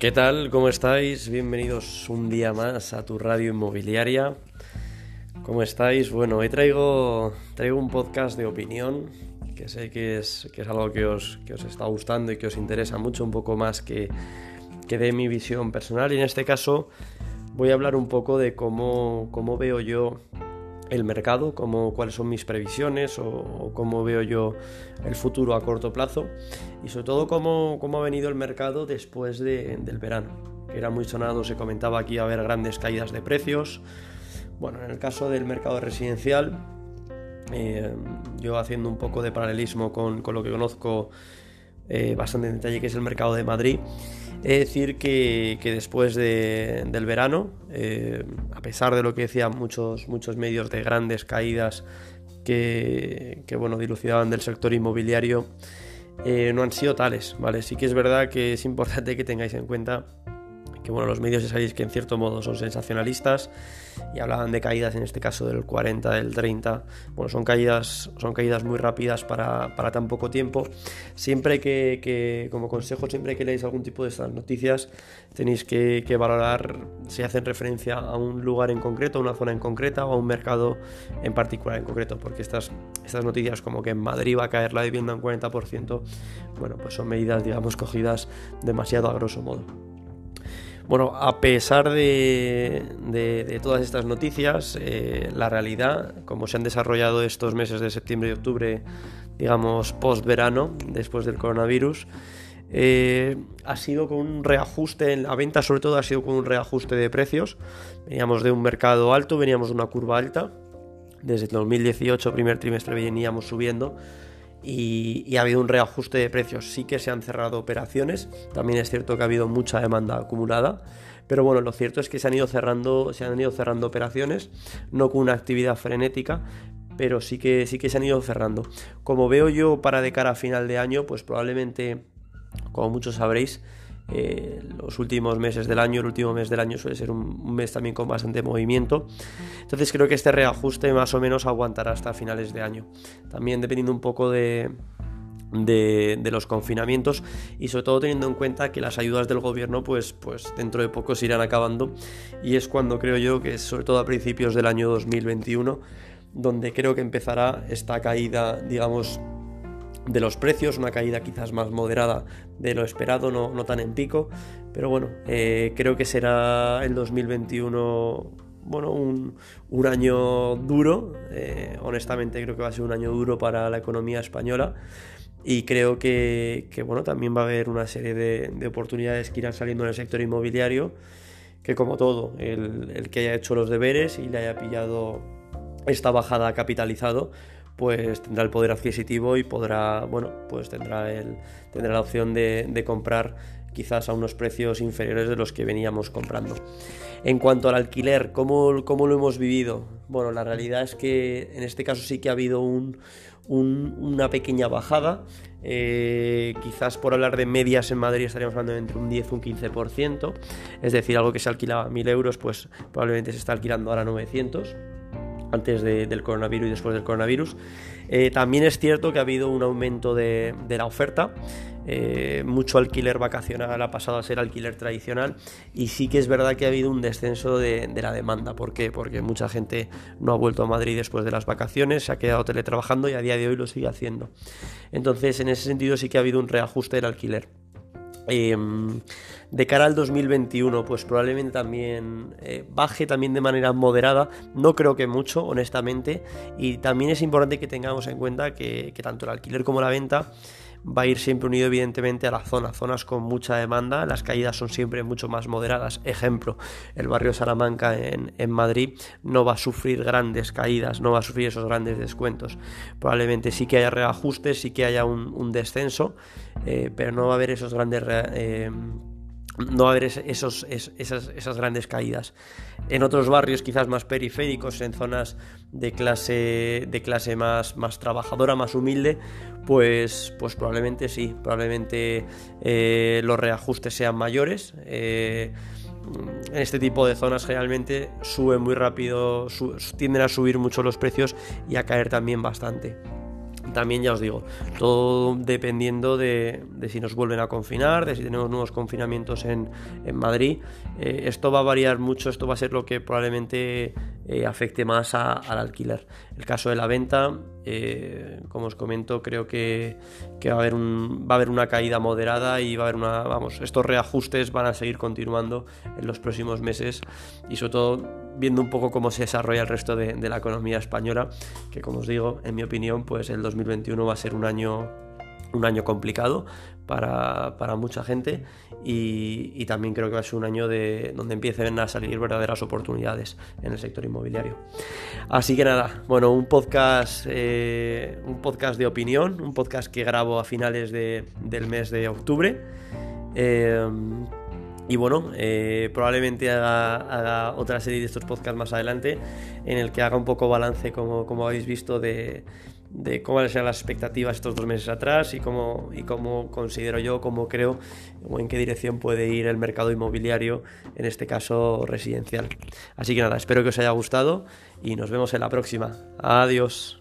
¿Qué tal? ¿Cómo estáis? Bienvenidos un día más a tu radio inmobiliaria. ¿Cómo estáis? Bueno, hoy traigo, traigo un podcast de opinión que sé que es, que es algo que os, que os está gustando y que os interesa mucho, un poco más que, que de mi visión personal. Y en este caso voy a hablar un poco de cómo, cómo veo yo el mercado, cómo, cuáles son mis previsiones o, cómo veo yo el futuro a corto plazo y sobre todo cómo, cómo ha venido el mercado después del verano, que era muy sonado, se comentaba aquí a haber grandes caídas de precios. Bueno, en el caso del mercado residencial, eh, yo haciendo un poco de paralelismo con, con lo que conozco eh, bastante en detalle, que es el mercado de Madrid, es decir que, después del verano, eh, a pesar de lo que decían muchos, muchos medios de grandes caídas que, bueno, dilucidaban del sector inmobiliario, eh, no han sido tales, ¿vale? Sí que es verdad que es importante que tengáis en cuenta que bueno, los medios ya sabéis que en cierto modo son sensacionalistas y hablaban de caídas en este caso del 40, del 30. Bueno, son caídas, son caídas muy rápidas para, tan poco tiempo. Siempre que, como consejo, siempre que leáis algún tipo de estas noticias, tenéis que, valorar si hacen referencia a un lugar en concreto, a una zona en concreta o a un mercado en particular en concreto, porque estas, estas noticias como que en Madrid va a caer la vivienda un 40%, bueno, pues son medidas, digamos, cogidas demasiado a grosso modo. Bueno, a pesar de, todas estas noticias, eh, la realidad, como se han desarrollado estos meses de septiembre y octubre, digamos, post-verano, después del coronavirus, eh, ha sido con un reajuste en la venta, sobre todo ha sido con un reajuste de precios. Veníamos de un mercado alto, veníamos de una curva alta. Desde el 2018, primer trimestre, veníamos subiendo y, ha habido un reajuste de precios. Sí que se han cerrado operaciones, también es cierto que ha habido mucha demanda acumulada, pero bueno, lo cierto es que se han ido cerrando, se han ido cerrando operaciones, no con una actividad frenética, pero sí que, sí que se han ido cerrando. Como veo yo para de cara a final de año, pues probablemente, como muchos sabréis, eh, los últimos meses del año, el último mes del año suele ser un, mes también con bastante movimiento. Entonces creo que este reajuste más o menos aguantará hasta finales de año. También dependiendo un poco de, de, los confinamientos y sobre todo teniendo en cuenta que las ayudas del gobierno pues, pues dentro de poco se irán acabando y es cuando creo yo que sobre todo a principios del año 2021 donde creo que empezará esta caída digamos de los precios, una caída quizás más moderada de lo esperado, no, no tan en pico, pero bueno, eh, creo que será el 2021 bueno, un, un año duro, eh, honestamente creo que va a ser un año duro para la economía española y creo que, que bueno, también va a haber una serie de, de, oportunidades que irán saliendo en el sector inmobiliario, que como todo, el, el que haya hecho los deberes y le haya pillado esta bajada capitalizado, pues tendrá el poder adquisitivo y podrá, bueno, pues tendrá, el, tendrá la opción de, comprar quizás a unos precios inferiores de los que veníamos comprando. En cuanto al alquiler, ¿cómo, ¿cómo, lo hemos vivido? Bueno, la realidad es que en este caso sí que ha habido un, una pequeña bajada. Eh, quizás por hablar de medias en Madrid estaríamos hablando de entre un 10 y un 15%. Es decir, algo que se alquilaba a 1000 euros, pues probablemente se está alquilando ahora a 900 antes del coronavirus y después del coronavirus. Eh, también es cierto que ha habido un aumento de, la oferta. Eh, mucho alquiler vacacional ha pasado a ser alquiler tradicional y sí que es verdad que ha habido un descenso de, la demanda. ¿Por qué? Porque mucha gente no ha vuelto a Madrid después de las vacaciones, se ha quedado teletrabajando y a día de hoy lo sigue haciendo. Entonces, en ese sentido sí que ha habido un reajuste del alquiler. Em, de cara al 2021, pues probablemente también eh, baje también de manera moderada, no creo que mucho, honestamente, y también es importante que tengamos en cuenta que tanto el alquiler como la venta va a ir siempre unido evidentemente a la zona, zonas con mucha demanda, las caídas son siempre mucho más moderadas. Ejemplo, el barrio Salamanca en, Madrid no va a sufrir grandes caídas, no va a sufrir esos grandes descuentos. Probablemente sí que haya reajustes, sí que haya un, descenso, eh, pero no va a haber esos grandes... Eh, no va a haber esas, esas, grandes caídas. En otros barrios quizás más periféricos, en zonas de clase, de clase más, más trabajadora, más humilde, pues, pues probablemente sí, probablemente eh, los reajustes sean mayores. Eh, en este tipo de zonas generalmente suben muy rápido, tienden a subir mucho los precios y a caer también bastante. También ya os digo, todo dependiendo de, si nos vuelven a confinar, de si tenemos nuevos confinamientos en, Madrid. Eh, esto va a variar mucho, esto va a ser lo que probablemente eh, afecte más al alquiler. El caso de la venta, eh, como os comento, creo que, va, a haber un, va a haber una caída moderada y va a haber una, vamos, estos reajustes van a seguir continuando en los próximos meses y sobre todo viendo un poco cómo se desarrolla el resto de, la economía española, que como os digo, en mi opinión, pues el 2021 va a ser un año, un año complicado para, mucha gente y, también creo que va a ser un año de, donde empiecen a salir verdaderas oportunidades en el sector inmobiliario. Así que nada, bueno, un podcast, eh, un podcast de opinión, un podcast que grabo a finales del mes de octubre. Eh, y bueno, eh, probablemente haga, otra serie de estos podcasts más adelante en el que haga un poco balance, como, como habéis visto, de, de cómo eran las expectativas estos dos meses atrás y cómo, y cómo considero yo, cómo creo o en qué dirección puede ir el mercado inmobiliario, en este caso residencial. Así que nada, espero que os haya gustado y nos vemos en la próxima. Adiós.